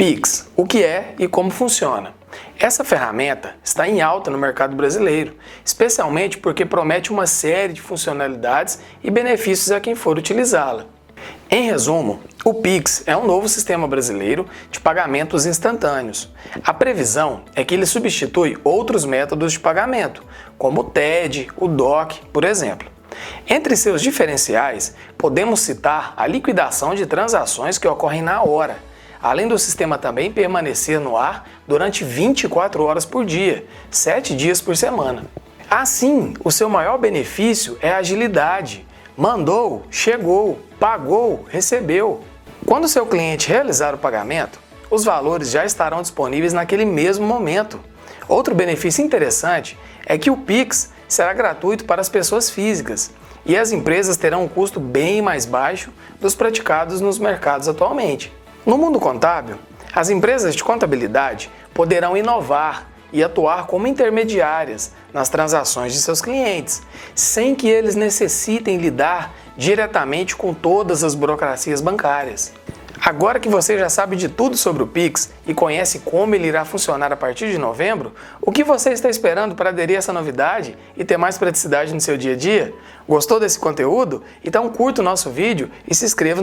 Pix, o que é e como funciona. Essa ferramenta está em alta no mercado brasileiro, especialmente porque promete uma série de funcionalidades e benefícios a quem for utilizá-la. Em resumo, o Pix é um novo sistema brasileiro de pagamentos instantâneos. A previsão é que ele substitui outros métodos de pagamento, como o TED, o DOC, por exemplo. Entre seus diferenciais, podemos citar a liquidação de transações que ocorrem na hora, além do sistema também permanecer no ar durante 24 horas por dia, 7 dias por semana. Assim, o seu maior benefício é a agilidade. Mandou, chegou, pagou, recebeu. Quando seu cliente realizar o pagamento, os valores já estarão disponíveis naquele mesmo momento. Outro benefício interessante é que o Pix será gratuito para as pessoas físicas e as empresas terão um custo bem mais baixo dos praticados nos mercados atualmente. No mundo contábil, as empresas de contabilidade poderão inovar e atuar como intermediárias nas transações de seus clientes, sem que eles necessitem lidar diretamente com todas as burocracias bancárias. Agora que você já sabe de tudo sobre o Pix e conhece como ele irá funcionar a partir de novembro, o que você está esperando para aderir a essa novidade e ter mais praticidade no seu dia a dia? Gostou desse conteúdo? Então curta o nosso vídeo e se inscreva no